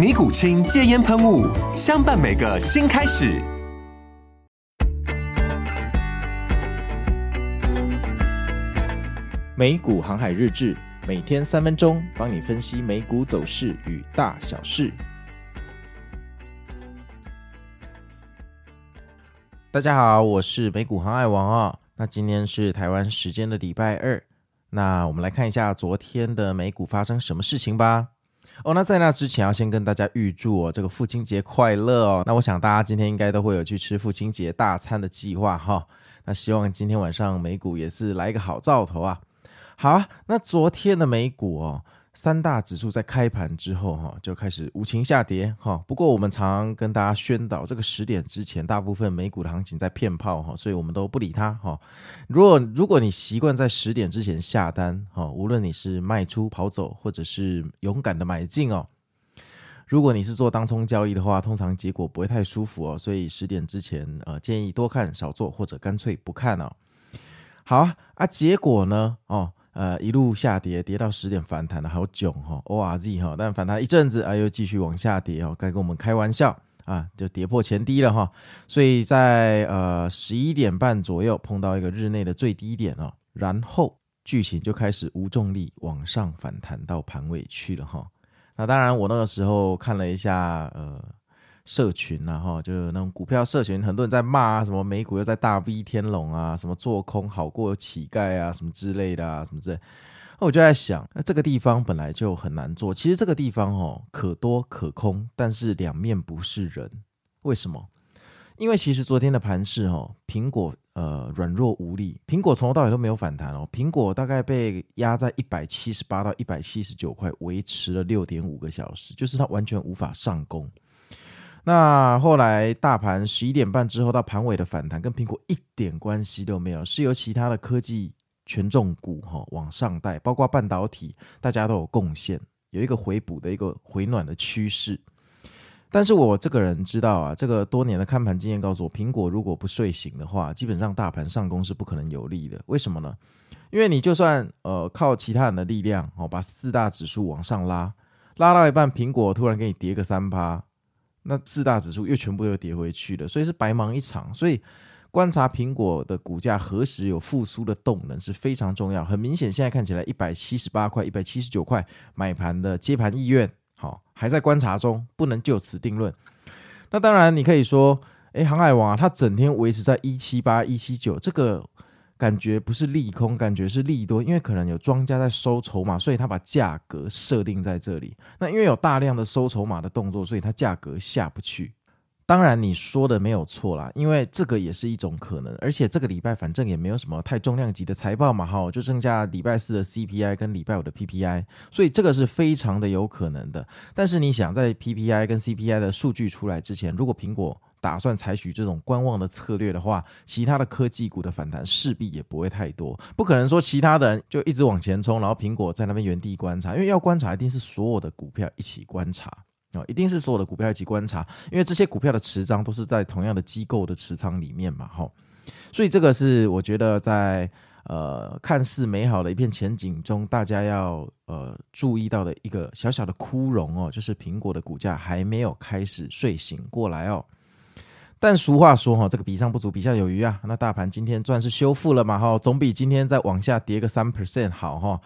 尼古清戒烟喷雾，相伴每个新开始。美股航海日志，每天三分钟，帮你分析美股走势与大小事。大家好，我是美股航海王啊、哦。那今天是台湾时间的礼拜二，那我们来看一下昨天的美股发生什么事情吧。哦，那在那之前要先跟大家预祝哦，这个父亲节快乐哦。那我想大家今天应该都会有去吃父亲节大餐的计划哈、那希望今天晚上美股也是来一个好兆头啊。好啊，那昨天的美股哦。三大指数在开盘之后，哈就开始无情下跌，哈。不过我们常跟大家宣导，这个十点之前，大部分美股的行情在骗炮，哈，所以我们都不理它，哈。如果如果你习惯在十点之前下单，哈，无论你是卖出跑走，或者是勇敢的买进哦，如果你是做当冲交易的话，通常结果不会太舒服哦。所以十点之前，呃，建议多看少做，或者干脆不看哦。好，啊，结果呢，哦。呃，一路下跌，跌到十点反弹了，好囧哈，ORZ 哈，但反弹一阵子，啊，又继续往下跌哦，该跟我们开玩笑啊，就跌破前低了哈，所以在呃十一点半左右碰到一个日内的最低点哦，然后剧情就开始无重力往上反弹到盘尾去了哈，那当然我那个时候看了一下呃。社群啊，哈，就是那种股票社群，很多人在骂啊，什么美股又在大 V 天龙啊，什么做空好过乞丐啊，什么之类的啊，什么之类。那我就在想，那这个地方本来就很难做。其实这个地方哦，可多可空，但是两面不是人。为什么？因为其实昨天的盘势哦，苹果呃软弱无力，苹果从头到尾都没有反弹哦，苹果大概被压在一百七十八到一百七十九块，维持了六点五个小时，就是它完全无法上攻。那后来大盘十一点半之后到盘尾的反弹，跟苹果一点关系都没有，是由其他的科技权重股哈往上带，包括半导体，大家都有贡献，有一个回补的一个回暖的趋势。但是我这个人知道啊，这个多年的看盘经验告诉我，苹果如果不睡醒的话，基本上大盘上攻是不可能有利的。为什么呢？因为你就算呃靠其他人的力量哦，把四大指数往上拉，拉到一半，苹果突然给你跌个三趴。那四大指数又全部又跌回去了，所以是白忙一场。所以观察苹果的股价何时有复苏的动能是非常重要。很明显，现在看起来一百七十八块、一百七十九块买盘的接盘意愿，好还在观察中，不能就此定论。那当然，你可以说，哎，航海王啊，他整天维持在一七八、一七九这个。感觉不是利空，感觉是利多，因为可能有庄家在收筹码，所以他把价格设定在这里。那因为有大量的收筹码的动作，所以它价格下不去。当然你说的没有错啦，因为这个也是一种可能。而且这个礼拜反正也没有什么太重量级的财报嘛，哈，就剩下礼拜四的 CPI 跟礼拜五的 PPI，所以这个是非常的有可能的。但是你想在 PPI 跟 CPI 的数据出来之前，如果苹果打算采取这种观望的策略的话，其他的科技股的反弹势必也不会太多。不可能说其他的人就一直往前冲，然后苹果在那边原地观察，因为要观察一定是所有的股票一起观察啊，一定是所有的股票一起观察，因为这些股票的持仓都是在同样的机构的持仓里面嘛，哈。所以这个是我觉得在呃看似美好的一片前景中，大家要呃注意到的一个小小的窟窿哦，就是苹果的股价还没有开始睡醒过来哦。但俗话说哈，这个比上不足，比下有余啊。那大盘今天算是修复了嘛哈，总比今天再往下跌个三 percent 好哈。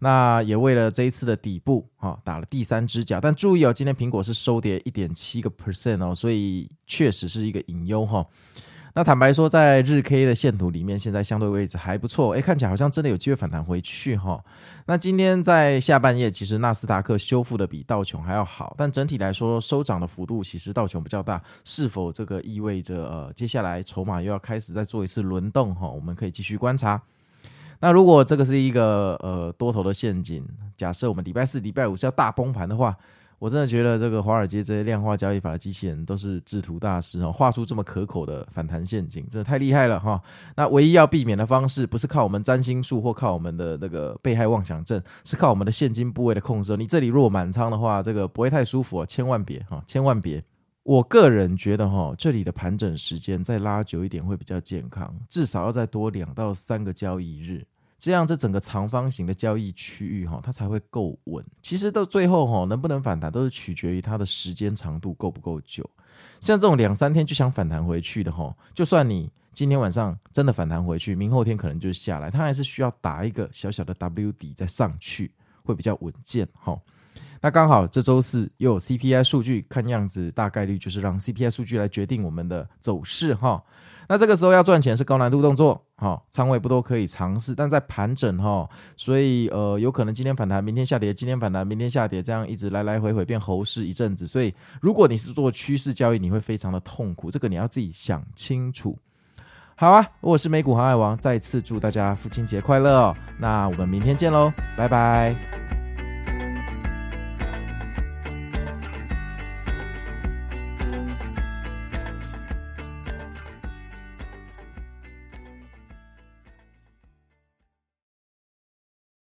那也为了这一次的底部哈，打了第三只脚。但注意哦，今天苹果是收跌一点七个 percent 哦，所以确实是一个隐忧哈。那坦白说，在日 K 的线图里面，现在相对位置还不错，诶，看起来好像真的有机会反弹回去哈。那今天在下半夜，其实纳斯达克修复的比道琼还要好，但整体来说收涨的幅度其实道琼比较大，是否这个意味着呃接下来筹码又要开始再做一次轮动哈？我们可以继续观察。那如果这个是一个呃多头的陷阱，假设我们礼拜四、礼拜五是要大崩盘的话。我真的觉得这个华尔街这些量化交易法的机器人都是制图大师哦，画出这么可口的反弹陷阱，真的太厉害了哈。那唯一要避免的方式，不是靠我们占星术或靠我们的那个被害妄想症，是靠我们的现金部位的控制。你这里如果满仓的话，这个不会太舒服哦，千万别哈，千万别。我个人觉得哈，这里的盘整时间再拉久一点会比较健康，至少要再多两到三个交易日。这样，这整个长方形的交易区域哈，它才会够稳。其实到最后哈，能不能反弹都是取决于它的时间长度够不够久。像这种两三天就想反弹回去的哈，就算你今天晚上真的反弹回去，明后天可能就下来，它还是需要打一个小小的 W 底再上去，会比较稳健哈。那刚好这周四又有 CPI 数据，看样子大概率就是让 CPI 数据来决定我们的走势哈。那这个时候要赚钱是高难度动作，好，仓位不多可以尝试，但在盘整哈，所以呃有可能今天反弹，明天下跌，今天反弹，明天下跌，这样一直来来回回变猴市一阵子，所以如果你是做趋势交易，你会非常的痛苦，这个你要自己想清楚。好啊，我是美股航海王，再次祝大家父亲节快乐哦，那我们明天见喽，拜拜。